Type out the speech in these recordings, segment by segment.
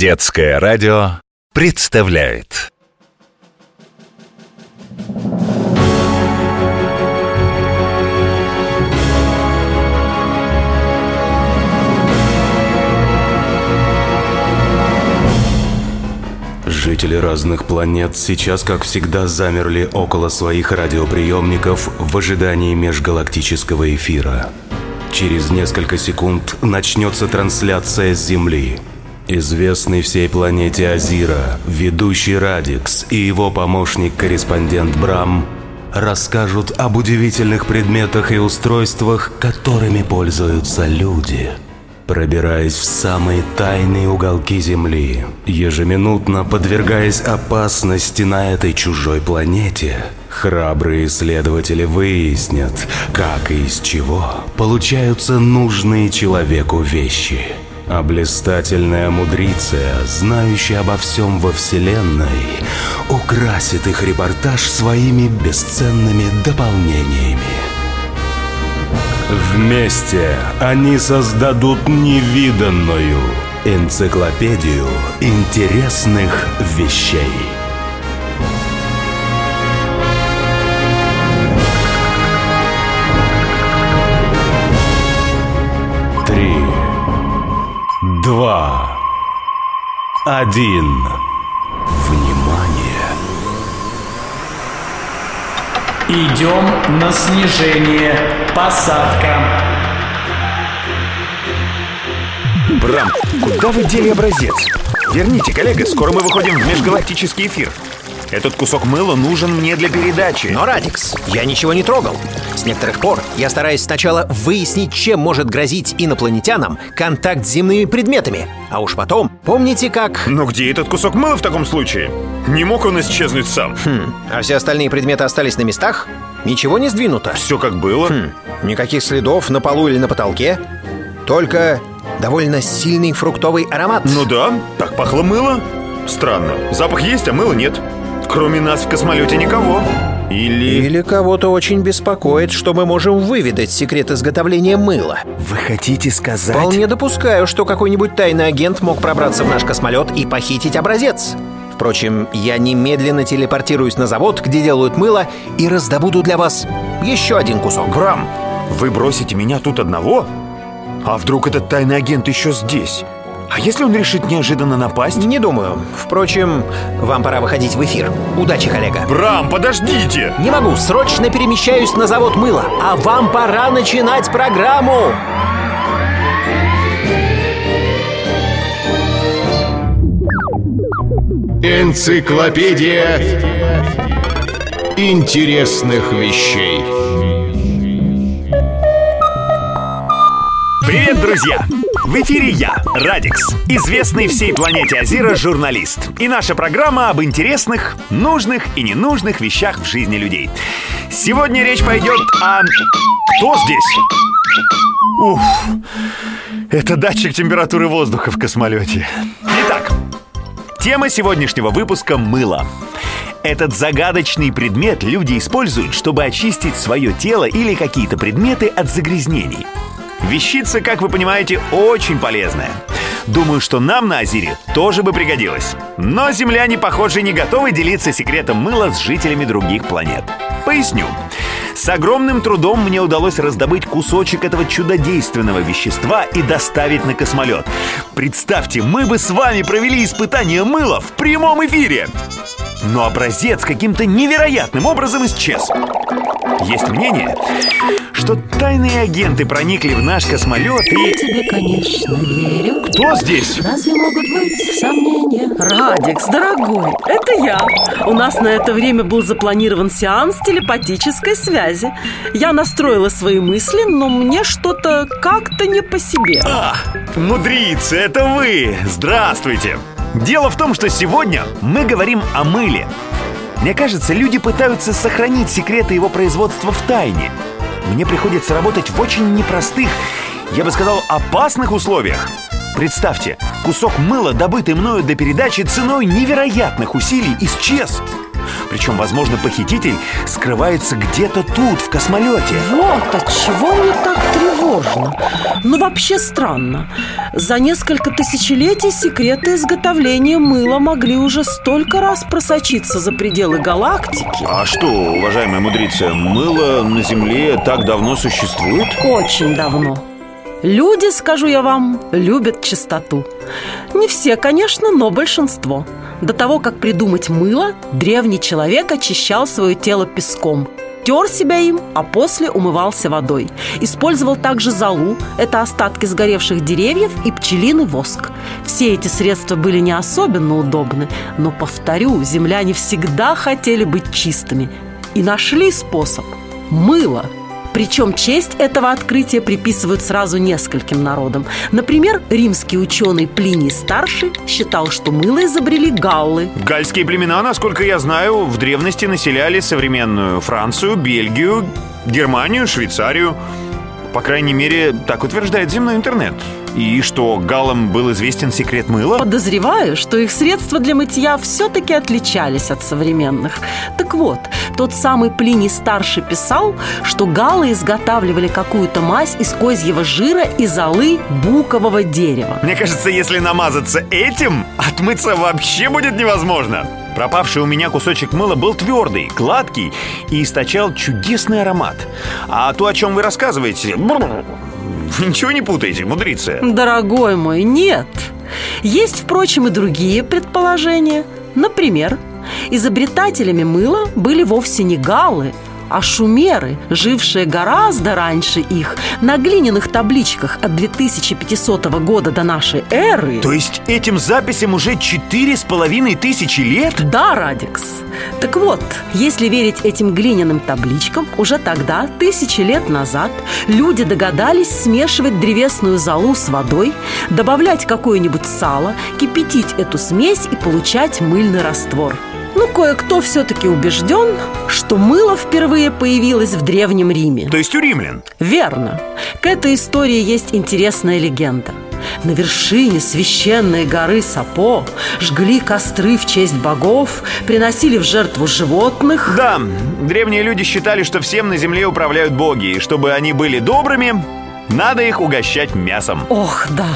Детское радио представляет Жители разных планет сейчас, как всегда, замерли около своих радиоприемников в ожидании межгалактического эфира. Через несколько секунд начнется трансляция с Земли. Известный всей планете Азира, ведущий Радикс и его помощник-корреспондент Брам расскажут об удивительных предметах и устройствах, которыми пользуются люди – пробираясь в самые тайные уголки Земли, ежеминутно подвергаясь опасности на этой чужой планете, храбрые исследователи выяснят, как и из чего получаются нужные человеку вещи. А блистательная знающая обо всем во Вселенной, украсит их репортаж своими бесценными дополнениями. Вместе они создадут невиданную энциклопедию интересных вещей. Два, один. Внимание! Идем на снижение. Посадка. Брам, куда вы дели образец? Верните, коллега, скоро мы выходим в межгалактический эфир. Этот кусок мыла нужен мне для передачи. Но, Радикс, я ничего не трогал. С некоторых пор я стараюсь сначала выяснить, чем может грозить инопланетянам контакт с земными предметами. А уж потом, помните как... Но где этот кусок мыла в таком случае? Не мог он исчезнуть сам. Хм, а все остальные предметы остались на местах? Ничего не сдвинуто? Все как было. Хм, никаких следов на полу или на потолке? Только довольно сильный фруктовый аромат. Ну да, так пахло мыло. Странно. Запах есть, а мыла нет. Кроме нас в космолете никого. Или... Или кого-то очень беспокоит, что мы можем выведать секрет изготовления мыла. Вы хотите сказать... Вполне допускаю, что какой-нибудь тайный агент мог пробраться в наш космолет и похитить образец. Впрочем, я немедленно телепортируюсь на завод, где делают мыло, и раздобуду для вас еще один кусок. Брам, вы бросите меня тут одного? А вдруг этот тайный агент еще здесь? А если он решит неожиданно напасть? Не думаю. Впрочем, вам пора выходить в эфир. Удачи, коллега. Брам, подождите! Не могу, срочно перемещаюсь на завод мыла, а вам пора начинать программу. Энциклопедия интересных вещей. Привет, друзья! В эфире я, Радикс, известный всей планете Азира журналист. И наша программа об интересных, нужных и ненужных вещах в жизни людей. Сегодня речь пойдет о... Кто здесь? Уф, это датчик температуры воздуха в космолете. Итак, тема сегодняшнего выпуска — мыло. Этот загадочный предмет люди используют, чтобы очистить свое тело или какие-то предметы от загрязнений. Вещица, как вы понимаете, очень полезная. Думаю, что нам на Азире тоже бы пригодилось. Но земляне, похоже, не готовы делиться секретом мыла с жителями других планет. Поясню. С огромным трудом мне удалось раздобыть кусочек этого чудодейственного вещества и доставить на космолет. Представьте, мы бы с вами провели испытание мыла в прямом эфире. Но образец каким-то невероятным образом исчез. Есть мнение, что тайные агенты проникли в наш космолет и... Тебе, конечно, верю. Кто здесь? Разве могут быть сомнения? Радикс, дорогой, это я. У нас на это время был запланирован сеанс телепатической связи. Я настроила свои мысли, но мне что-то как-то не по себе. А, мудрица, это вы! Здравствуйте! Дело в том, что сегодня мы говорим о мыле. Мне кажется, люди пытаются сохранить секреты его производства в тайне. Мне приходится работать в очень непростых, я бы сказал, опасных условиях. Представьте, кусок мыла, добытый мною для передачи ценой невероятных усилий, исчез. Причем, возможно, похититель скрывается где-то тут, в космолете. Вот от чего мне так тревожно. Ну, вообще странно. За несколько тысячелетий секреты изготовления мыла могли уже столько раз просочиться за пределы галактики. А что, уважаемая мудрица, мыло на Земле так давно существует? Очень давно. Люди, скажу я вам, любят чистоту. Не все, конечно, но большинство. До того, как придумать мыло, древний человек очищал свое тело песком. Тер себя им, а после умывался водой. Использовал также золу, это остатки сгоревших деревьев и пчелиный воск. Все эти средства были не особенно удобны, но, повторю, земляне всегда хотели быть чистыми. И нашли способ – мыло – причем честь этого открытия приписывают сразу нескольким народам. Например, римский ученый Плиний Старший считал, что мыло изобрели галлы. Гальские племена, насколько я знаю, в древности населяли современную Францию, Бельгию, Германию, Швейцарию. По крайней мере, так утверждает земной интернет. И что, галам был известен секрет мыла? Подозреваю, что их средства для мытья все-таки отличались от современных. Так вот, тот самый Плиний Старший писал, что галы изготавливали какую-то мазь из козьего жира и золы букового дерева. Мне кажется, если намазаться этим, отмыться вообще будет невозможно. Пропавший у меня кусочек мыла был твердый, гладкий и источал чудесный аромат. А то, о чем вы рассказываете, вы ничего не путаете, мудрица? Дорогой мой, нет. Есть, впрочем, и другие предположения. Например, изобретателями мыла были вовсе не галлы, а шумеры, жившие гораздо раньше их, на глиняных табличках от 2500 года до нашей эры... То есть этим записям уже четыре с половиной тысячи лет? Да, Радикс. Так вот, если верить этим глиняным табличкам, уже тогда, тысячи лет назад, люди догадались смешивать древесную золу с водой, добавлять какое-нибудь сало, кипятить эту смесь и получать мыльный раствор – кое-кто все-таки убежден, что мыло впервые появилось в Древнем Риме. То есть у римлян? Верно. К этой истории есть интересная легенда. На вершине священной горы Сапо жгли костры в честь богов, приносили в жертву животных. Да, древние люди считали, что всем на земле управляют боги, и чтобы они были добрыми, надо их угощать мясом. Ох, да,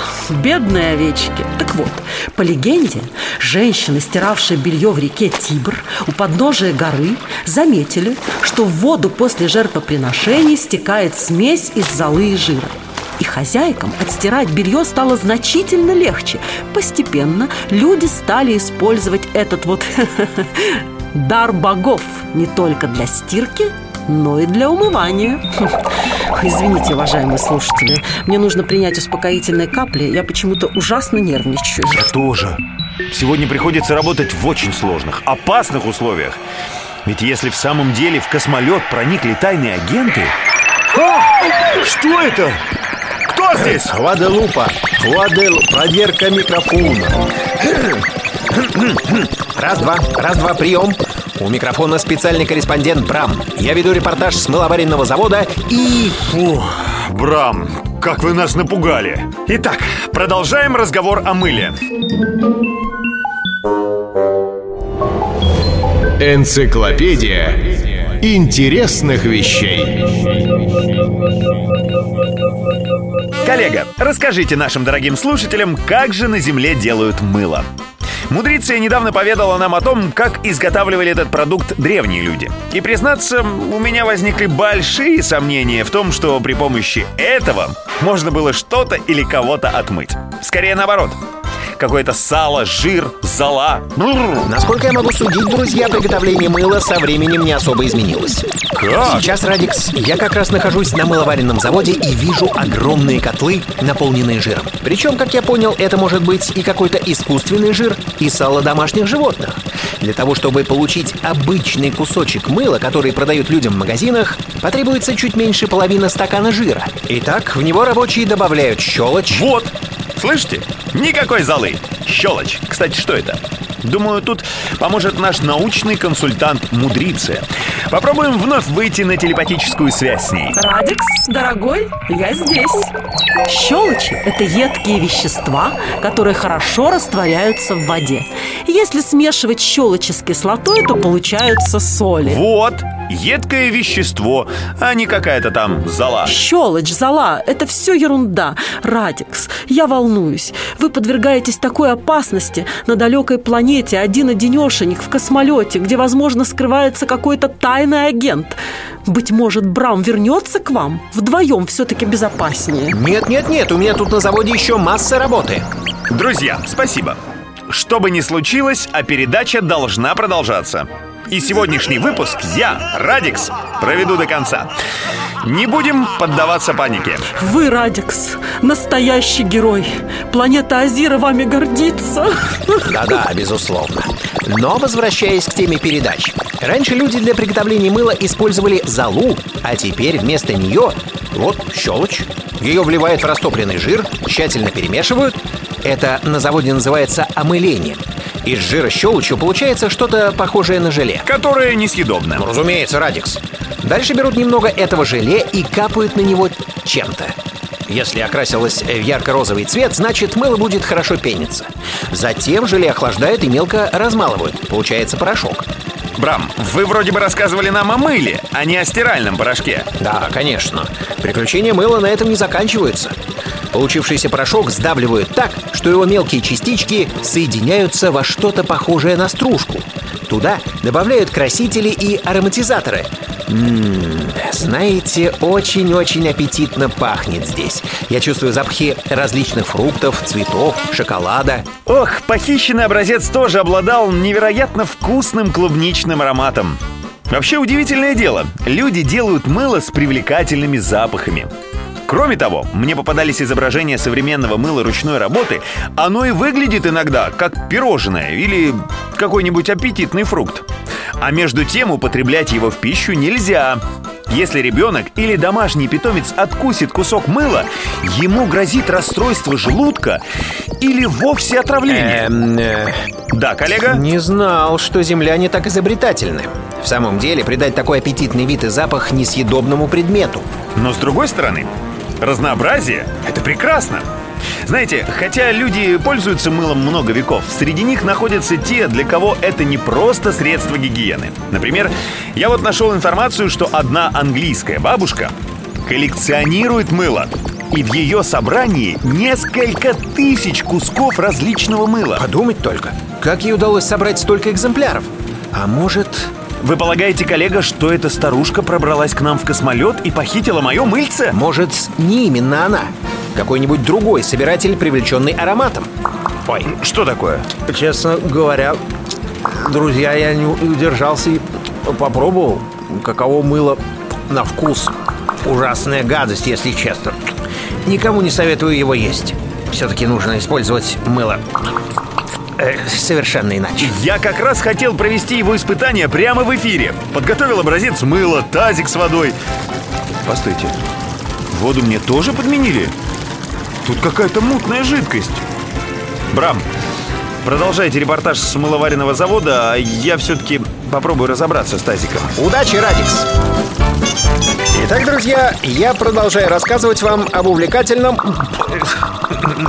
бедные овечки. Так вот, по легенде, женщины, стиравшие белье в реке Тибр у подножия горы, заметили, что в воду после жертвоприношений стекает смесь из золы и жира. И хозяйкам отстирать белье стало значительно легче. Постепенно люди стали использовать этот вот дар богов не только для стирки, но и для умывания. Извините, уважаемые слушатели, мне нужно принять успокоительные капли. Я почему-то ужасно нервничаю. Я тоже. Сегодня приходится работать в очень сложных, опасных условиях. Ведь если в самом деле в космолет проникли тайные агенты... А! Что это? Кто здесь? Гваделупа. Гвадел... Проверка микрофона. Раз-два, раз-два, прием. У микрофона специальный корреспондент Брам. Я веду репортаж с мыловаренного завода и... Фу, Брам, как вы нас напугали. Итак, продолжаем разговор о мыле. Энциклопедия интересных вещей. Коллега, расскажите нашим дорогим слушателям, как же на Земле делают мыло. Мудриция недавно поведала нам о том, как изготавливали этот продукт древние люди. И, признаться, у меня возникли большие сомнения в том, что при помощи этого можно было что-то или кого-то отмыть. Скорее наоборот какое-то сало, жир, зола. Насколько я могу судить, друзья, приготовление мыла со временем не особо изменилось. Как? Сейчас, Радикс, я как раз нахожусь на мыловаренном заводе и вижу огромные котлы, наполненные жиром. Причем, как я понял, это может быть и какой-то искусственный жир, и сало домашних животных. Для того, чтобы получить обычный кусочек мыла, который продают людям в магазинах, потребуется чуть меньше половины стакана жира. Итак, в него рабочие добавляют щелочь. Вот, слышите? Никакой золы. Щелочь. Кстати, что это? Думаю, тут поможет наш научный консультант Мудриция. Попробуем вновь выйти на телепатическую связь с ней. Радикс, дорогой, я здесь. Щелочи – это едкие вещества, которые хорошо растворяются в воде. Если смешивать щелочи с кислотой, то получаются соли. Вот, едкое вещество, а не какая-то там зола. Щелочь, зола – это все ерунда. Радикс, я волнуюсь. Вы подвергаетесь такой опасности на далекой планете один-одинешенек в космолете, где, возможно, скрывается какой-то тайный агент. Быть может, Брам вернется к вам? Вдвоем все-таки безопаснее. Нет, нет, нет, у меня тут на заводе еще масса работы. Друзья, спасибо. Что бы ни случилось, а передача должна продолжаться. И сегодняшний выпуск я, Радикс, проведу до конца. Не будем поддаваться панике. Вы, Радикс, настоящий герой. Планета Азира вами гордится. Да-да, безусловно. Но возвращаясь к теме передач. Раньше люди для приготовления мыла использовали золу, а теперь вместо нее вот щелочь. Ее вливают в растопленный жир, тщательно перемешивают. Это на заводе называется омылением. Из жира щелочью получается что-то похожее на желе. Которое несъедобно. Ну, разумеется, Радикс. Дальше берут немного этого желе и капают на него чем-то. Если окрасилось в ярко-розовый цвет, значит мыло будет хорошо пениться. Затем желе охлаждают и мелко размалывают. Получается порошок. Брам, вы вроде бы рассказывали нам о мыле, а не о стиральном порошке. Да, конечно. Приключения мыла на этом не заканчиваются. Получившийся порошок сдавливают так, что его мелкие частички соединяются во что-то похожее на стружку. Туда добавляют красители и ароматизаторы. Ммм, знаете, очень-очень аппетитно пахнет здесь. Я чувствую запахи различных фруктов, цветов, шоколада. Ох, похищенный образец тоже обладал невероятно вкусным клубничным ароматом. Вообще удивительное дело. Люди делают мыло с привлекательными запахами. Кроме того, мне попадались изображения современного мыла ручной работы. Оно и выглядит иногда как пирожное или какой-нибудь аппетитный фрукт. А между тем употреблять его в пищу нельзя. Если ребенок или домашний питомец откусит кусок мыла, ему грозит расстройство желудка или вовсе отравление. Эм, э, Да, коллега? не знал, что земляне так изобретательны. В самом деле, придать такой аппетитный вид и запах несъедобному предмету. Но с другой стороны, разнообразие — это прекрасно. Знаете, хотя люди пользуются мылом много веков, среди них находятся те, для кого это не просто средство гигиены. Например, я вот нашел информацию, что одна английская бабушка коллекционирует мыло. И в ее собрании несколько тысяч кусков различного мыла. Подумать только, как ей удалось собрать столько экземпляров? А может... Вы полагаете, коллега, что эта старушка пробралась к нам в космолет и похитила мое мыльце? Может, не именно она? Какой-нибудь другой собиратель, привлеченный ароматом? Ой, что такое? Честно говоря, друзья, я не удержался и попробовал, каково мыло на вкус. Ужасная гадость, если честно. Никому не советую его есть. Все-таки нужно использовать мыло э, совершенно иначе. Я как раз хотел провести его испытание прямо в эфире. Подготовил образец мыла, тазик с водой. Постойте, воду мне тоже подменили? Тут какая-то мутная жидкость. Брам, продолжайте репортаж с мыловаренного завода, а я все-таки попробую разобраться с тазиком. Удачи, Радикс! Итак, друзья, я продолжаю рассказывать вам об увлекательном,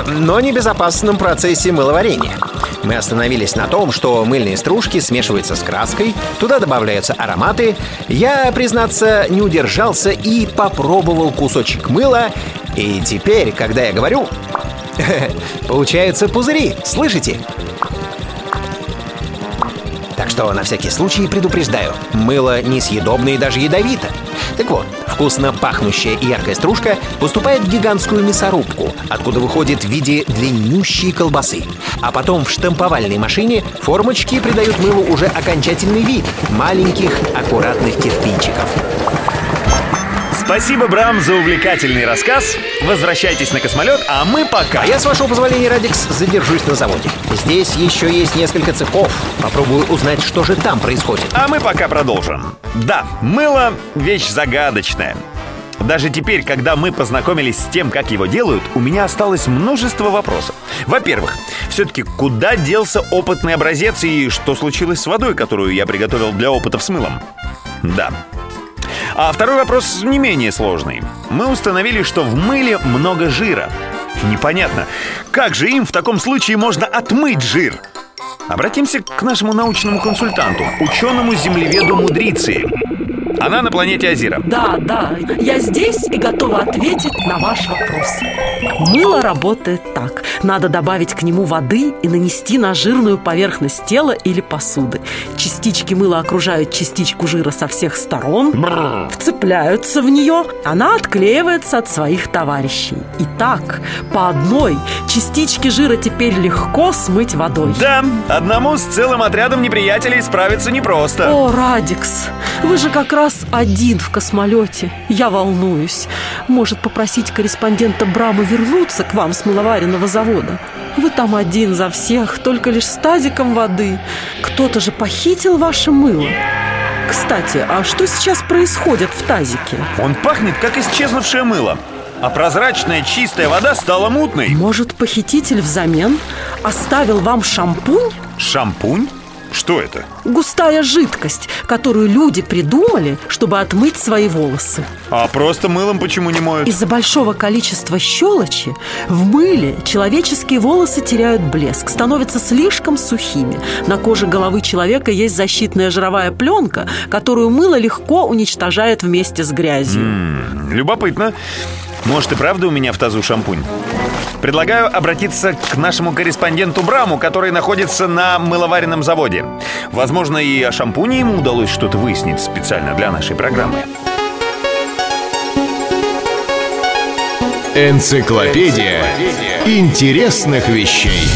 но небезопасном процессе мыловарения. Мы остановились на том, что мыльные стружки смешиваются с краской, туда добавляются ароматы. Я, признаться, не удержался и попробовал кусочек мыла. И теперь, когда я говорю, получаются пузыри, слышите? Так что на всякий случай предупреждаю, мыло несъедобно и даже ядовито. Так вот, вкусно пахнущая и яркая стружка поступает в гигантскую мясорубку, откуда выходит в виде длиннющей колбасы. А потом в штамповальной машине формочки придают мылу уже окончательный вид маленьких аккуратных кирпичиков. Спасибо, Брам, за увлекательный рассказ. Возвращайтесь на космолет, а мы пока. А я, с вашего позволения, Радикс, задержусь на заводе. Здесь еще есть несколько цехов. Попробую узнать, что же там происходит. А мы пока продолжим. Да, мыло — вещь загадочная. Даже теперь, когда мы познакомились с тем, как его делают, у меня осталось множество вопросов. Во-первых, все-таки куда делся опытный образец и что случилось с водой, которую я приготовил для опытов с мылом? Да. А второй вопрос не менее сложный. Мы установили, что в мыле много жира. Непонятно, как же им в таком случае можно отмыть жир? Обратимся к нашему научному консультанту, ученому-землеведу Мудриции. Она на планете Азира. Да, да, я здесь и готова ответить на ваш вопрос. Мыло работает так. Надо добавить к нему воды и нанести на жирную поверхность тела или посуды. Частички мыла окружают частичку жира со всех сторон, вцепляются в нее, она отклеивается от своих товарищей. И так, по одной, частички жира теперь легко смыть водой. Да, одному с целым отрядом неприятелей справиться непросто. О, Радикс, вы же как раз один в космолете. Я волнуюсь. Может попросить корреспондента Брама вернуться к вам с мыловаренного завода? Вы там один за всех, только лишь с тазиком воды. Кто-то же похитил ваше мыло. Кстати, а что сейчас происходит в тазике? Он пахнет, как исчезнувшее мыло. А прозрачная чистая вода стала мутной. Может, похититель взамен оставил вам шампунь? Шампунь? Что это? Густая жидкость, которую люди придумали, чтобы отмыть свои волосы. А просто мылом почему не моют? Из-за большого количества щелочи в мыле человеческие волосы теряют блеск, становятся слишком сухими. На коже головы человека есть защитная жировая пленка, которую мыло легко уничтожает вместе с грязью. М-м, любопытно. Может и правда у меня в тазу шампунь? Предлагаю обратиться к нашему корреспонденту Браму, который находится на мыловаренном заводе. Возможно, и о шампуне ему удалось что-то выяснить специально для нашей программы. Энциклопедия интересных вещей.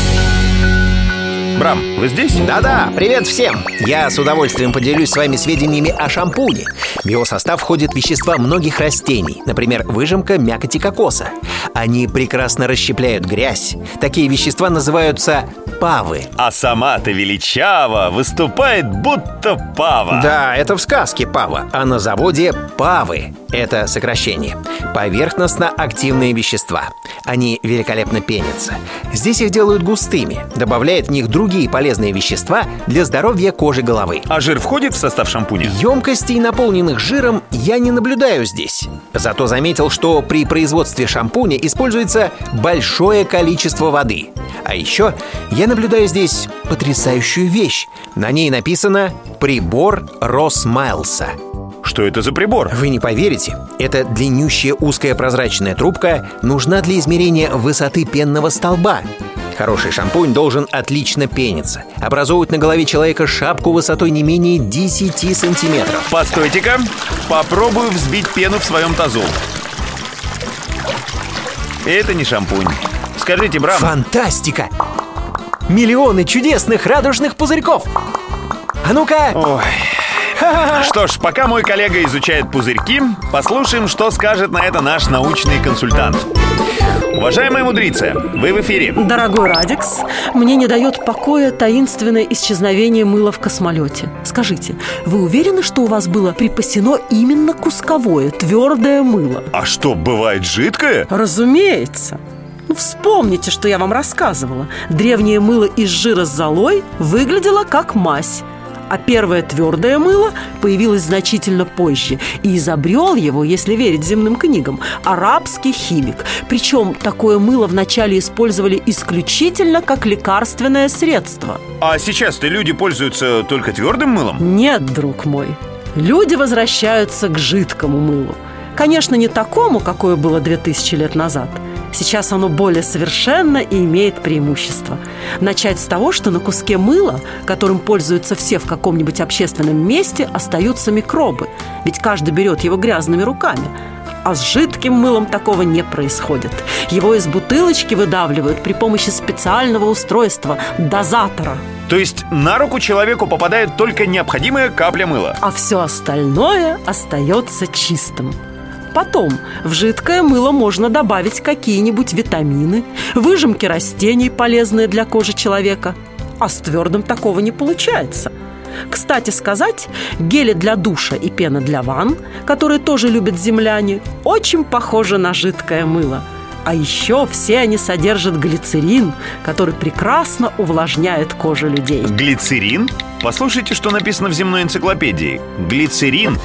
Брам, вы здесь? Да-да, привет всем! Я с удовольствием поделюсь с вами сведениями о шампуне. В его состав входят вещества многих растений, например, выжимка мякоти кокоса. Они прекрасно расщепляют грязь. Такие вещества называются павы. А сама-то величава выступает будто пава. Да, это в сказке пава, а на заводе павы. Это сокращение. Поверхностно-активные вещества. Они великолепно пенятся. Здесь их делают густыми, добавляют в них другие полезные вещества для здоровья кожи головы. А жир входит в состав шампуня? Емкостей, наполненных жиром, я не наблюдаю здесь. Зато заметил, что при производстве шампуня используется большое количество воды. А еще я наблюдаю здесь потрясающую вещь. На ней написано «Прибор Росмайлса». Что это за прибор? Вы не поверите, эта длиннющая узкая прозрачная трубка нужна для измерения высоты пенного столба. Хороший шампунь должен отлично пениться, образовывать на голове человека шапку высотой не менее 10 сантиметров. Постойте-ка, попробую взбить пену в своем тазу. Это не шампунь. Скажите, Брам, Фантастика! Миллионы чудесных радужных пузырьков! А ну-ка! Ой. Что ж, пока мой коллега изучает пузырьки, послушаем, что скажет на это наш научный консультант. Уважаемая мудрица, вы в эфире. Дорогой Радикс, мне не дает покоя таинственное исчезновение мыла в космолете. Скажите, вы уверены, что у вас было припасено именно кусковое, твердое мыло? А что, бывает жидкое? Разумеется. Ну, вспомните, что я вам рассказывала. Древнее мыло из жира с золой выглядело как мазь. А первое твердое мыло появилось значительно позже И изобрел его, если верить земным книгам, арабский химик. Причем такое мыло вначале использовали исключительно как лекарственное средство. А сейчас-то люди пользуются только твердым мылом? Нет, друг мой. Люди возвращаются к жидкому мылу. Конечно, не такому, какое было 2000 лет назад – Сейчас оно более совершенно и имеет преимущество. Начать с того, что на куске мыла, которым пользуются все в каком-нибудь общественном месте, остаются микробы. Ведь каждый берет его грязными руками. А с жидким мылом такого не происходит. Его из бутылочки выдавливают при помощи специального устройства – дозатора. То есть на руку человеку попадает только необходимая капля мыла? А все остальное остается чистым. Потом в жидкое мыло можно добавить какие-нибудь витамины, выжимки растений, полезные для кожи человека. А с твердым такого не получается. Кстати сказать, гели для душа и пена для ванн, которые тоже любят земляне, очень похожи на жидкое мыло. А еще все они содержат глицерин, который прекрасно увлажняет кожу людей. Глицерин? Послушайте, что написано в земной энциклопедии. Глицерин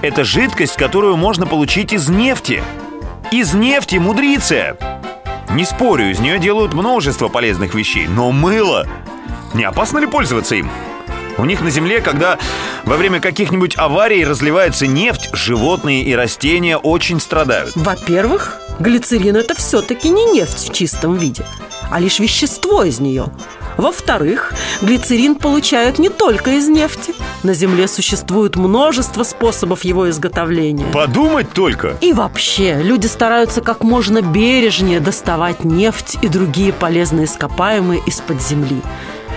Это жидкость, которую можно получить из нефти. Из нефти, мудриция! Не спорю, из нее делают множество полезных вещей, но мыло... Не опасно ли пользоваться им? У них на Земле, когда во время каких-нибудь аварий разливается нефть, животные и растения очень страдают. Во-первых, глицерин это все-таки не нефть в чистом виде, а лишь вещество из нее. Во-вторых, глицерин получают не только из нефти. На Земле существует множество способов его изготовления. Подумать только! И вообще, люди стараются как можно бережнее доставать нефть и другие полезные ископаемые из-под земли.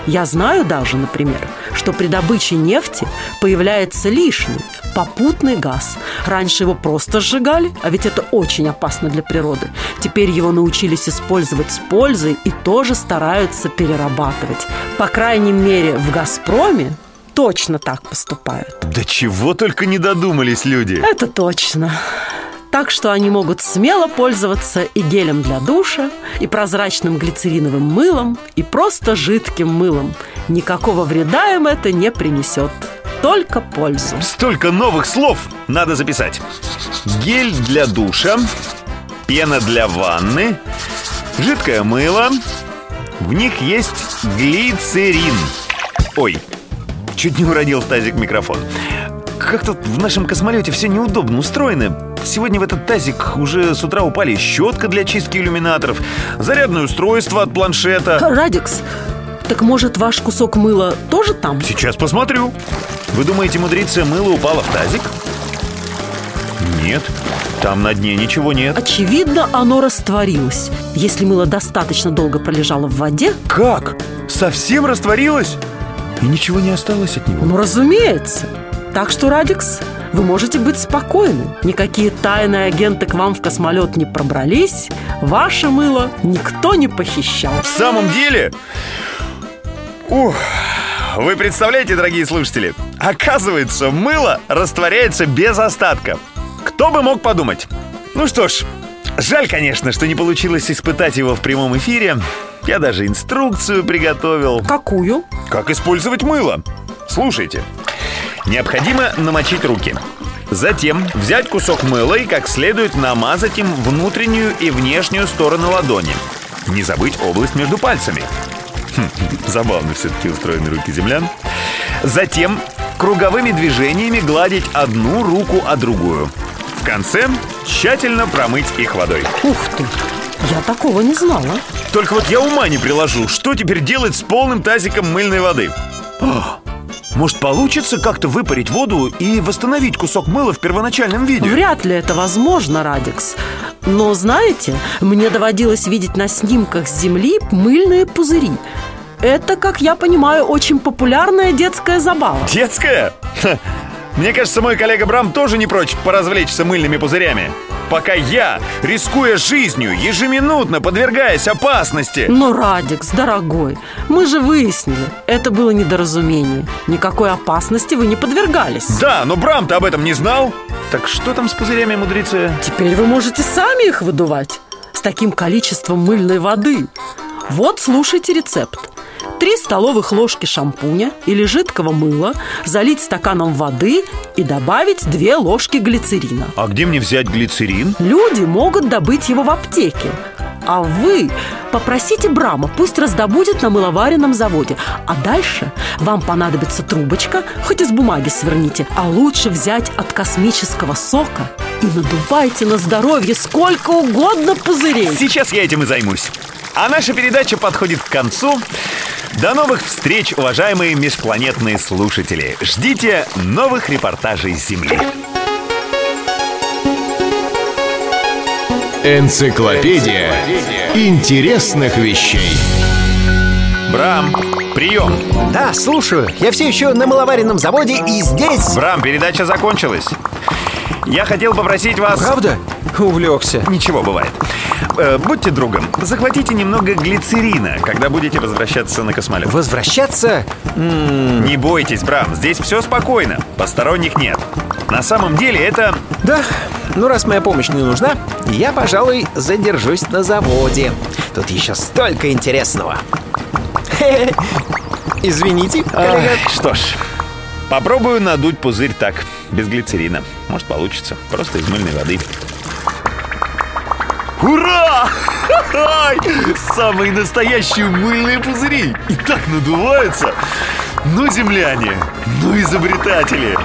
Я знаю даже, например, что при добыче нефти появляется лишний попутный газ. Раньше его просто сжигали, а ведь это очень опасно для природы. Теперь его научились использовать с пользой и тоже стараются перерабатывать. По крайней мере, в «Газпроме» точно так поступают. Да чего только не додумались люди! Это точно. Так что они могут смело пользоваться и гелем для душа, и прозрачным глицериновым мылом, и просто жидким мылом. Никакого вреда им это не принесет. Только пользу. Столько новых слов надо записать. Гель для душа, пена для ванны, жидкое мыло. В них есть глицерин. Ой, чуть не уронил в тазик микрофон. Как тут в нашем космолете все неудобно устроено. Сегодня в этот тазик уже с утра упали щетка для чистки иллюминаторов, зарядное устройство от планшета. Радикс, так может ваш кусок мыла тоже там? Сейчас посмотрю. Вы думаете, мудрица мыло упало в тазик? Нет, там на дне ничего нет. Очевидно, оно растворилось. Если мыло достаточно долго пролежало в воде... Как? Совсем растворилось? И ничего не осталось от него? Ну, разумеется. Так что, Радикс, вы можете быть спокойны. Никакие тайные агенты к вам в космолет не пробрались. Ваше мыло никто не похищал. В самом деле? Ух, вы представляете, дорогие слушатели? Оказывается, мыло растворяется без остатка. Кто бы мог подумать? Ну что ж, жаль, конечно, что не получилось испытать его в прямом эфире. Я даже инструкцию приготовил. Какую? Как использовать мыло. Слушайте. Необходимо намочить руки. Затем взять кусок мыла и как следует намазать им внутреннюю и внешнюю сторону ладони. Не забыть область между пальцами. Хм, забавно все-таки устроены руки землян. Затем круговыми движениями гладить одну руку о другую. В конце тщательно промыть их водой. Ух ты! Я такого не знала. Только вот я ума не приложу, что теперь делать с полным тазиком мыльной воды? Ох, может, получится как-то выпарить воду и восстановить кусок мыла в первоначальном виде? Вряд ли это возможно, Радикс. Но знаете, мне доводилось видеть на снимках с Земли мыльные пузыри. Это, как я понимаю, очень популярная детская забава. Детская? Мне кажется, мой коллега Брам тоже не прочь поразвлечься мыльными пузырями. Пока я, рискуя жизнью, ежеминутно подвергаясь опасности... Но, Радикс, дорогой, мы же выяснили, это было недоразумение. Никакой опасности вы не подвергались. Да, но Брам-то об этом не знал. Так что там с пузырями, мудрица? Теперь вы можете сами их выдувать. С таким количеством мыльной воды. Вот слушайте рецепт. 3 столовых ложки шампуня или жидкого мыла залить стаканом воды и добавить 2 ложки глицерина. А где мне взять глицерин? Люди могут добыть его в аптеке. А вы попросите Брама, пусть раздобудет на мыловаренном заводе. А дальше вам понадобится трубочка, хоть из бумаги сверните. А лучше взять от космического сока и надувайте на здоровье сколько угодно пузырей. Сейчас я этим и займусь. А наша передача подходит к концу. До новых встреч, уважаемые межпланетные слушатели. Ждите новых репортажей с Земли. Энциклопедия интересных вещей. Брам, прием. Да, слушаю. Я все еще на маловаренном заводе и здесь... Брам, передача закончилась. Я хотел попросить вас... Правда? Увлекся. Ничего, бывает. Э, будьте другом. Захватите немного глицерина, когда будете возвращаться на космолет. Возвращаться? М, Не бойтесь, Брам, здесь все спокойно. Посторонних нет. На самом деле это... Да, ну раз моя помощь не нужна, я, пожалуй, задержусь на заводе. Тут еще столько интересного. Извините, коллега. Что ж, попробую надуть пузырь так, без глицерина. Может получится. Просто из мыльной воды. Ура! Самые настоящие мыльные пузыри! И так надуваются! Ну, земляне, ну, изобретатели!